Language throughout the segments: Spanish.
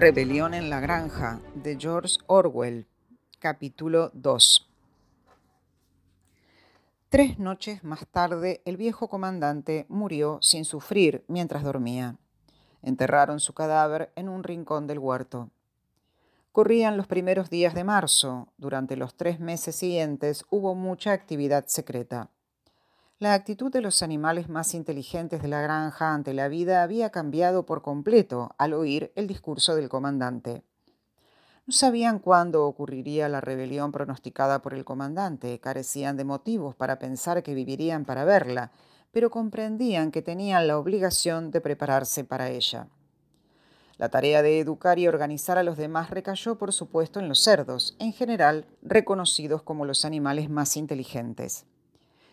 Rebelión en la Granja de George Orwell, capítulo 2. Tres noches más tarde, el viejo comandante murió sin sufrir mientras dormía. Enterraron su cadáver en un rincón del huerto. Corrían los primeros días de marzo. Durante los tres meses siguientes hubo mucha actividad secreta. La actitud de los animales más inteligentes de la granja ante la vida había cambiado por completo al oír el discurso del comandante. No sabían cuándo ocurriría la rebelión pronosticada por el comandante, carecían de motivos para pensar que vivirían para verla, pero comprendían que tenían la obligación de prepararse para ella. La tarea de educar y organizar a los demás recayó, por supuesto, en los cerdos, en general reconocidos como los animales más inteligentes.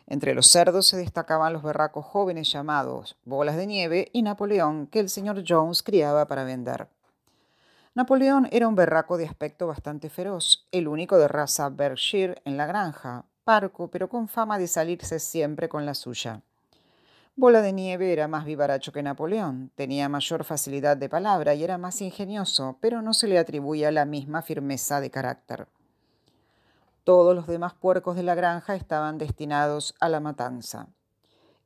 Entre los cerdos se destacaban los berracos jóvenes llamados Bolas de Nieve y Napoleón, que el señor Jones criaba para vender. Napoleón era un berraco de aspecto bastante feroz, el único de raza Berkshire en la granja, parco, pero con fama de salirse siempre con la suya. Bola de Nieve era más vivaracho que Napoleón, tenía mayor facilidad de palabra y era más ingenioso, pero no se le atribuía la misma firmeza de carácter. Todos los demás puercos de la granja estaban destinados a la matanza.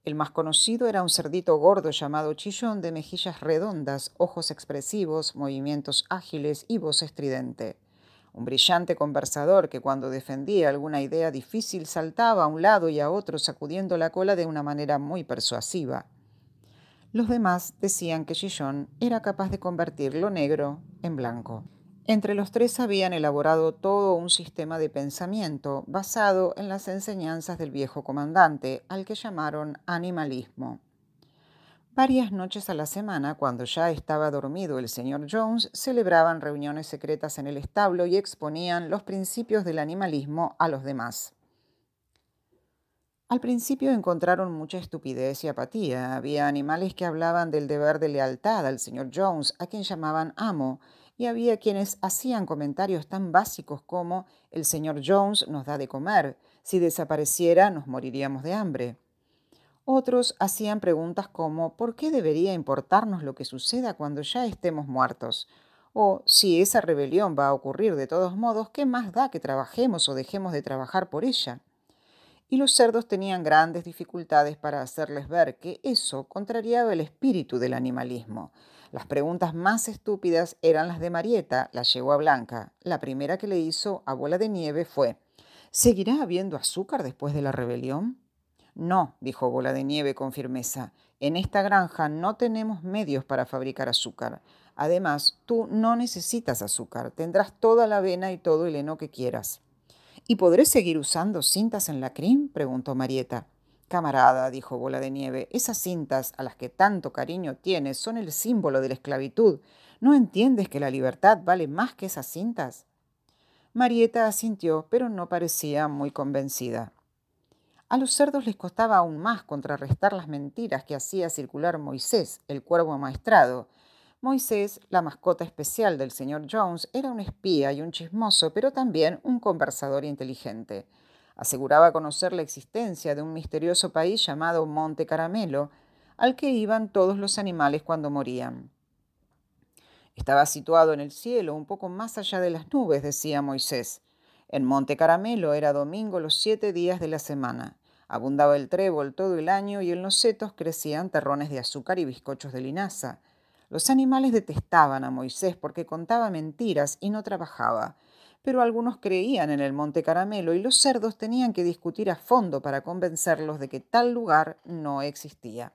El más conocido era un cerdito gordo llamado Chillón de mejillas redondas, ojos expresivos, movimientos ágiles y voz estridente. Un brillante conversador que cuando defendía alguna idea difícil saltaba a un lado y a otro sacudiendo la cola de una manera muy persuasiva. Los demás decían que Chillón era capaz de convertir lo negro en blanco. Entre los tres habían elaborado todo un sistema de pensamiento basado en las enseñanzas del viejo comandante, al que llamaron animalismo. Varias noches a la semana, cuando ya estaba dormido el señor Jones, celebraban reuniones secretas en el establo y exponían los principios del animalismo a los demás. Al principio encontraron mucha estupidez y apatía. Había animales que hablaban del deber de lealtad al señor Jones, a quien llamaban amo, y había quienes hacían comentarios tan básicos como el señor Jones nos da de comer, si desapareciera nos moriríamos de hambre. Otros hacían preguntas como ¿por qué debería importarnos lo que suceda cuando ya estemos muertos? O si esa rebelión va a ocurrir de todos modos, ¿qué más da que trabajemos o dejemos de trabajar por ella? Y los cerdos tenían grandes dificultades para hacerles ver que eso contrariaba el espíritu del animalismo, las preguntas más estúpidas eran las de Marieta, la yegua blanca. La primera que le hizo a Bola de Nieve fue, ¿seguirá habiendo azúcar después de la rebelión? No, dijo Bola de Nieve con firmeza. En esta granja no tenemos medios para fabricar azúcar. Además, tú no necesitas azúcar. Tendrás toda la avena y todo el heno que quieras. ¿Y podré seguir usando cintas en la crin? preguntó Marieta. Camarada, dijo Bola de Nieve, esas cintas a las que tanto cariño tienes son el símbolo de la esclavitud. ¿No entiendes que la libertad vale más que esas cintas? Marieta asintió, pero no parecía muy convencida. A los cerdos les costaba aún más contrarrestar las mentiras que hacía circular Moisés, el cuervo maestrado. Moisés, la mascota especial del señor Jones, era un espía y un chismoso, pero también un conversador inteligente. Aseguraba conocer la existencia de un misterioso país llamado Monte Caramelo, al que iban todos los animales cuando morían. Estaba situado en el cielo, un poco más allá de las nubes, decía Moisés. En Monte Caramelo era domingo los siete días de la semana. Abundaba el trébol todo el año y en los setos crecían terrones de azúcar y bizcochos de linaza. Los animales detestaban a Moisés porque contaba mentiras y no trabajaba pero algunos creían en el Monte Caramelo y los cerdos tenían que discutir a fondo para convencerlos de que tal lugar no existía.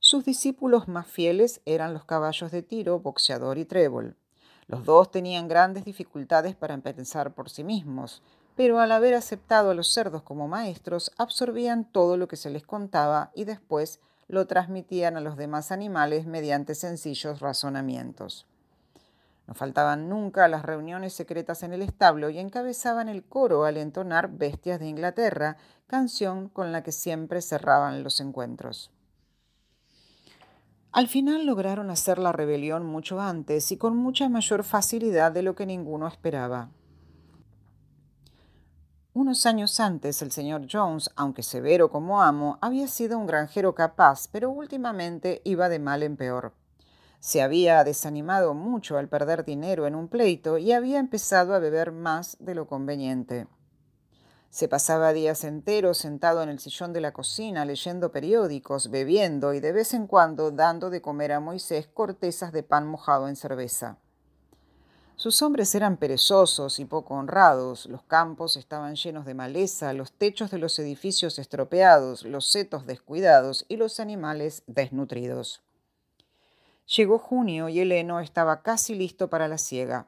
Sus discípulos más fieles eran los caballos de tiro, boxeador y trébol. Los dos tenían grandes dificultades para pensar por sí mismos, pero al haber aceptado a los cerdos como maestros, absorbían todo lo que se les contaba y después lo transmitían a los demás animales mediante sencillos razonamientos. No faltaban nunca las reuniones secretas en el establo y encabezaban el coro al entonar Bestias de Inglaterra, canción con la que siempre cerraban los encuentros. Al final lograron hacer la rebelión mucho antes y con mucha mayor facilidad de lo que ninguno esperaba. Unos años antes el señor Jones, aunque severo como amo, había sido un granjero capaz, pero últimamente iba de mal en peor. Se había desanimado mucho al perder dinero en un pleito y había empezado a beber más de lo conveniente. Se pasaba días enteros sentado en el sillón de la cocina leyendo periódicos, bebiendo y de vez en cuando dando de comer a Moisés cortezas de pan mojado en cerveza. Sus hombres eran perezosos y poco honrados, los campos estaban llenos de maleza, los techos de los edificios estropeados, los setos descuidados y los animales desnutridos. Llegó junio y el heno estaba casi listo para la siega.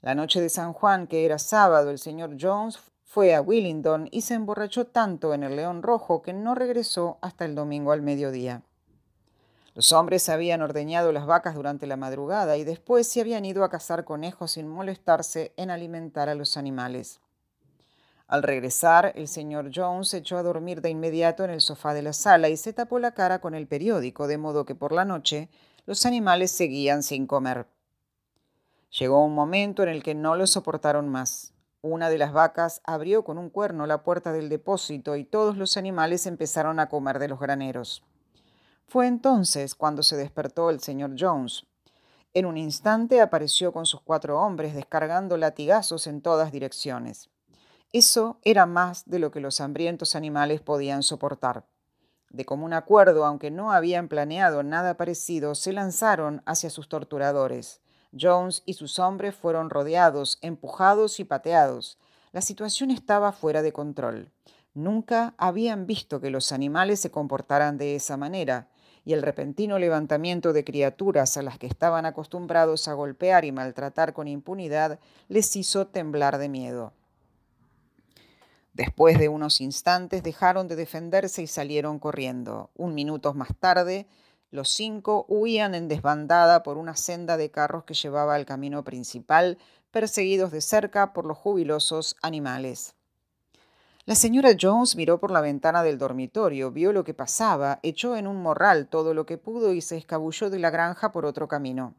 La noche de San Juan, que era sábado, el señor Jones fue a Willingdon y se emborrachó tanto en el León Rojo que no regresó hasta el domingo al mediodía. Los hombres habían ordeñado las vacas durante la madrugada y después se habían ido a cazar conejos sin molestarse en alimentar a los animales. Al regresar, el señor Jones se echó a dormir de inmediato en el sofá de la sala y se tapó la cara con el periódico, de modo que por la noche los animales seguían sin comer. Llegó un momento en el que no lo soportaron más. Una de las vacas abrió con un cuerno la puerta del depósito y todos los animales empezaron a comer de los graneros. Fue entonces cuando se despertó el señor Jones. En un instante apareció con sus cuatro hombres descargando latigazos en todas direcciones. Eso era más de lo que los hambrientos animales podían soportar. De común acuerdo, aunque no habían planeado nada parecido, se lanzaron hacia sus torturadores. Jones y sus hombres fueron rodeados, empujados y pateados. La situación estaba fuera de control. Nunca habían visto que los animales se comportaran de esa manera, y el repentino levantamiento de criaturas a las que estaban acostumbrados a golpear y maltratar con impunidad les hizo temblar de miedo. Después de unos instantes dejaron de defenderse y salieron corriendo. Un minuto más tarde, los cinco huían en desbandada por una senda de carros que llevaba al camino principal, perseguidos de cerca por los jubilosos animales. La señora Jones miró por la ventana del dormitorio, vio lo que pasaba, echó en un morral todo lo que pudo y se escabulló de la granja por otro camino.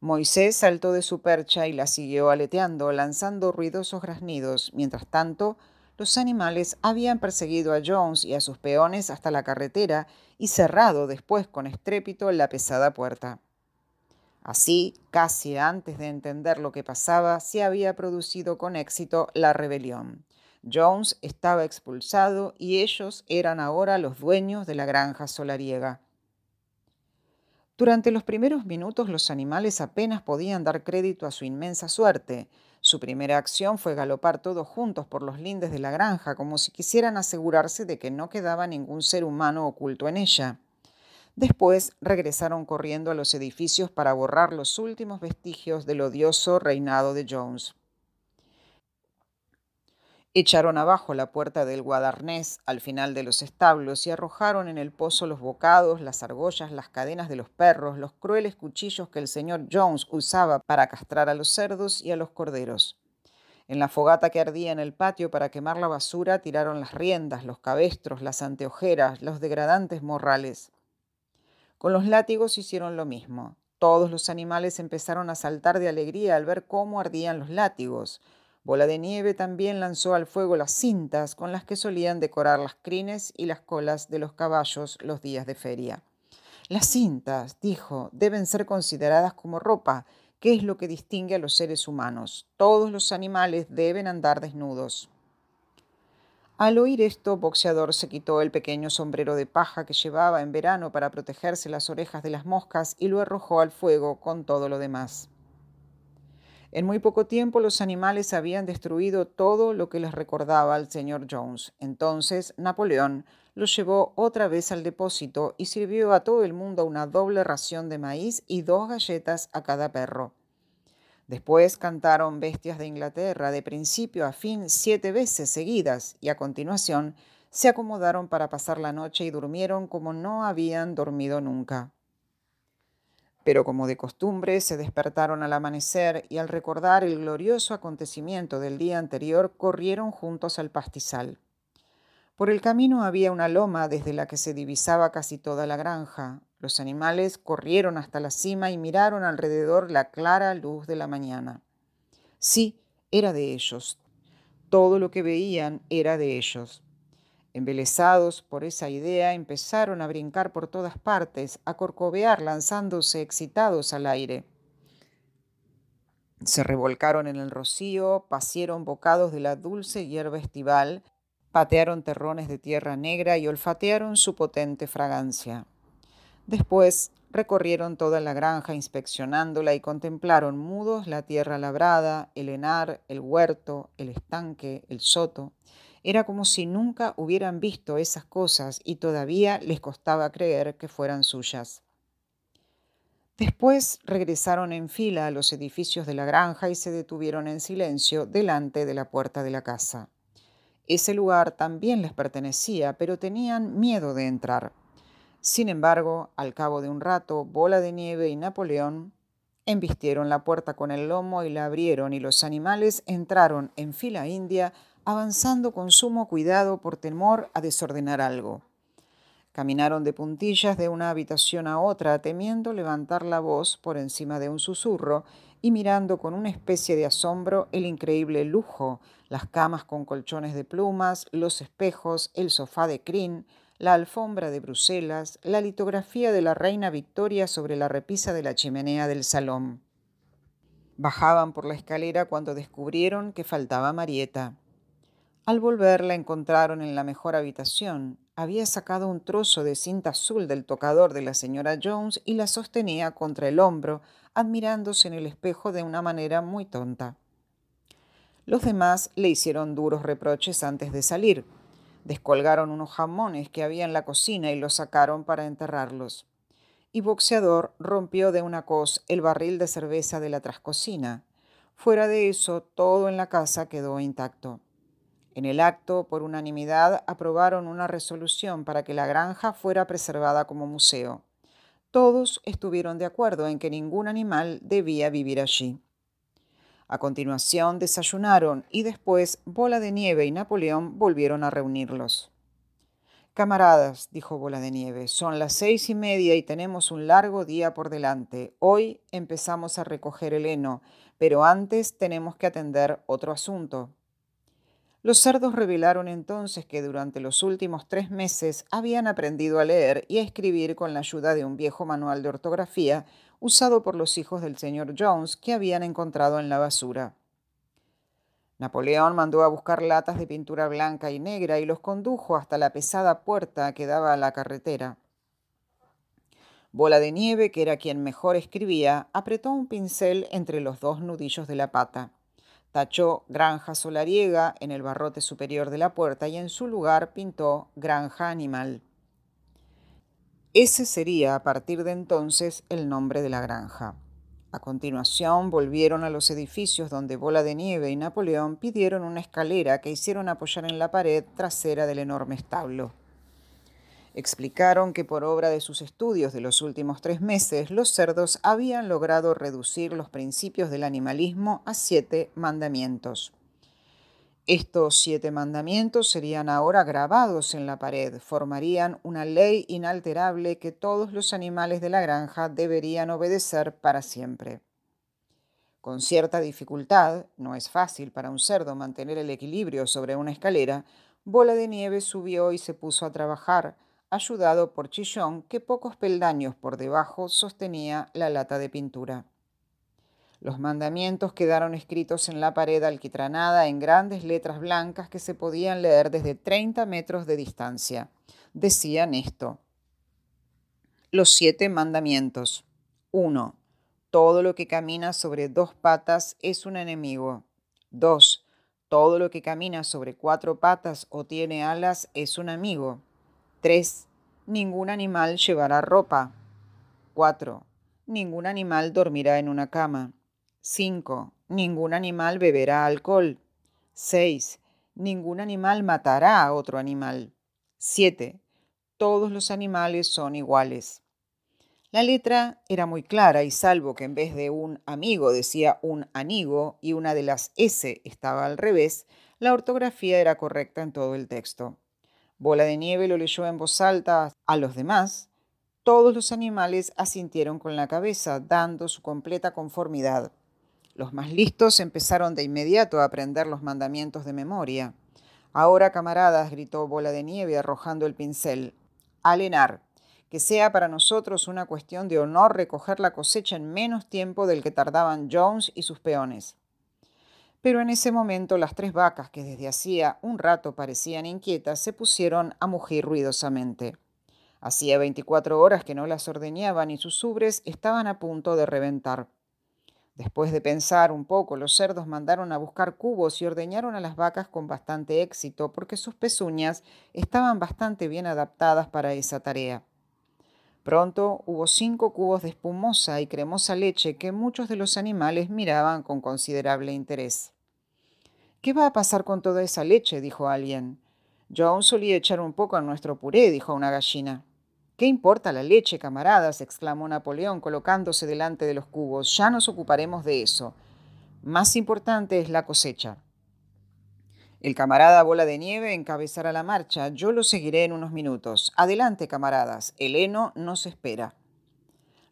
Moisés saltó de su percha y la siguió aleteando, lanzando ruidosos graznidos. Mientras tanto, los animales habían perseguido a Jones y a sus peones hasta la carretera y cerrado después con estrépito la pesada puerta. Así, casi antes de entender lo que pasaba, se había producido con éxito la rebelión. Jones estaba expulsado y ellos eran ahora los dueños de la granja solariega. Durante los primeros minutos los animales apenas podían dar crédito a su inmensa suerte. Su primera acción fue galopar todos juntos por los lindes de la granja, como si quisieran asegurarse de que no quedaba ningún ser humano oculto en ella. Después regresaron corriendo a los edificios para borrar los últimos vestigios del odioso reinado de Jones. Echaron abajo la puerta del guadarnés al final de los establos y arrojaron en el pozo los bocados, las argollas, las cadenas de los perros, los crueles cuchillos que el señor Jones usaba para castrar a los cerdos y a los corderos. En la fogata que ardía en el patio para quemar la basura tiraron las riendas, los cabestros, las anteojeras, los degradantes morrales. Con los látigos hicieron lo mismo. Todos los animales empezaron a saltar de alegría al ver cómo ardían los látigos. Bola de Nieve también lanzó al fuego las cintas con las que solían decorar las crines y las colas de los caballos los días de feria. Las cintas, dijo, deben ser consideradas como ropa, que es lo que distingue a los seres humanos. Todos los animales deben andar desnudos. Al oír esto, Boxeador se quitó el pequeño sombrero de paja que llevaba en verano para protegerse las orejas de las moscas y lo arrojó al fuego con todo lo demás. En muy poco tiempo los animales habían destruido todo lo que les recordaba al señor Jones. Entonces Napoleón los llevó otra vez al depósito y sirvió a todo el mundo una doble ración de maíz y dos galletas a cada perro. Después cantaron Bestias de Inglaterra de principio a fin siete veces seguidas y a continuación se acomodaron para pasar la noche y durmieron como no habían dormido nunca pero como de costumbre se despertaron al amanecer y al recordar el glorioso acontecimiento del día anterior corrieron juntos al pastizal. Por el camino había una loma desde la que se divisaba casi toda la granja. Los animales corrieron hasta la cima y miraron alrededor la clara luz de la mañana. Sí, era de ellos. Todo lo que veían era de ellos. Embelesados por esa idea, empezaron a brincar por todas partes, a corcovear lanzándose excitados al aire. Se revolcaron en el rocío, pasieron bocados de la dulce hierba estival, patearon terrones de tierra negra y olfatearon su potente fragancia. Después recorrieron toda la granja inspeccionándola y contemplaron mudos la tierra labrada, el enar, el huerto, el estanque, el soto. Era como si nunca hubieran visto esas cosas y todavía les costaba creer que fueran suyas. Después regresaron en fila a los edificios de la granja y se detuvieron en silencio delante de la puerta de la casa. Ese lugar también les pertenecía, pero tenían miedo de entrar. Sin embargo, al cabo de un rato, Bola de Nieve y Napoleón embistieron la puerta con el lomo y la abrieron y los animales entraron en fila india, avanzando con sumo cuidado por temor a desordenar algo. Caminaron de puntillas de una habitación a otra, temiendo levantar la voz por encima de un susurro y mirando con una especie de asombro el increíble lujo, las camas con colchones de plumas, los espejos, el sofá de crin, la alfombra de Bruselas, la litografía de la reina Victoria sobre la repisa de la chimenea del salón. Bajaban por la escalera cuando descubrieron que faltaba Marieta. Al volver la encontraron en la mejor habitación, había sacado un trozo de cinta azul del tocador de la señora Jones y la sostenía contra el hombro, admirándose en el espejo de una manera muy tonta. Los demás le hicieron duros reproches antes de salir. Descolgaron unos jamones que había en la cocina y los sacaron para enterrarlos. Y Boxeador rompió de una cos el barril de cerveza de la trascocina. Fuera de eso, todo en la casa quedó intacto. En el acto, por unanimidad, aprobaron una resolución para que la granja fuera preservada como museo. Todos estuvieron de acuerdo en que ningún animal debía vivir allí. A continuación desayunaron y después Bola de Nieve y Napoleón volvieron a reunirlos. Camaradas, dijo Bola de Nieve, son las seis y media y tenemos un largo día por delante. Hoy empezamos a recoger el heno, pero antes tenemos que atender otro asunto. Los cerdos revelaron entonces que durante los últimos tres meses habían aprendido a leer y a escribir con la ayuda de un viejo manual de ortografía usado por los hijos del señor Jones que habían encontrado en la basura. Napoleón mandó a buscar latas de pintura blanca y negra y los condujo hasta la pesada puerta que daba a la carretera. Bola de Nieve, que era quien mejor escribía, apretó un pincel entre los dos nudillos de la pata. Tachó Granja Solariega en el barrote superior de la puerta y en su lugar pintó Granja Animal. Ese sería a partir de entonces el nombre de la granja. A continuación volvieron a los edificios donde Bola de Nieve y Napoleón pidieron una escalera que hicieron apoyar en la pared trasera del enorme establo. Explicaron que por obra de sus estudios de los últimos tres meses, los cerdos habían logrado reducir los principios del animalismo a siete mandamientos. Estos siete mandamientos serían ahora grabados en la pared, formarían una ley inalterable que todos los animales de la granja deberían obedecer para siempre. Con cierta dificultad, no es fácil para un cerdo mantener el equilibrio sobre una escalera, Bola de Nieve subió y se puso a trabajar, ayudado por Chillón, que pocos peldaños por debajo sostenía la lata de pintura. Los mandamientos quedaron escritos en la pared alquitranada en grandes letras blancas que se podían leer desde 30 metros de distancia. Decían esto. Los siete mandamientos. 1. Todo lo que camina sobre dos patas es un enemigo. 2. Todo lo que camina sobre cuatro patas o tiene alas es un amigo. 3. Ningún animal llevará ropa. 4. Ningún animal dormirá en una cama. 5. Ningún animal beberá alcohol. 6. Ningún animal matará a otro animal. 7. Todos los animales son iguales. La letra era muy clara y salvo que en vez de un amigo decía un anigo y una de las S estaba al revés, la ortografía era correcta en todo el texto. Bola de Nieve lo leyó en voz alta a los demás. Todos los animales asintieron con la cabeza, dando su completa conformidad. Los más listos empezaron de inmediato a aprender los mandamientos de memoria. Ahora, camaradas, gritó Bola de Nieve arrojando el pincel. Alenar, que sea para nosotros una cuestión de honor recoger la cosecha en menos tiempo del que tardaban Jones y sus peones. Pero en ese momento las tres vacas, que desde hacía un rato parecían inquietas, se pusieron a mugir ruidosamente. Hacía 24 horas que no las ordeñaban y sus ubres estaban a punto de reventar. Después de pensar un poco, los cerdos mandaron a buscar cubos y ordeñaron a las vacas con bastante éxito porque sus pezuñas estaban bastante bien adaptadas para esa tarea. Pronto hubo cinco cubos de espumosa y cremosa leche que muchos de los animales miraban con considerable interés. ¿Qué va a pasar con toda esa leche? dijo alguien. Yo aún solía echar un poco en nuestro puré, dijo una gallina. ¿Qué importa la leche, camaradas? exclamó Napoleón colocándose delante de los cubos. Ya nos ocuparemos de eso. Más importante es la cosecha. El camarada Bola de Nieve encabezará la marcha. Yo lo seguiré en unos minutos. Adelante, camaradas. El heno nos espera.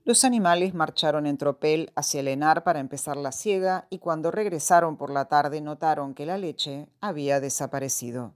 Los animales marcharon en tropel hacia el Henar para empezar la siega y cuando regresaron por la tarde notaron que la leche había desaparecido.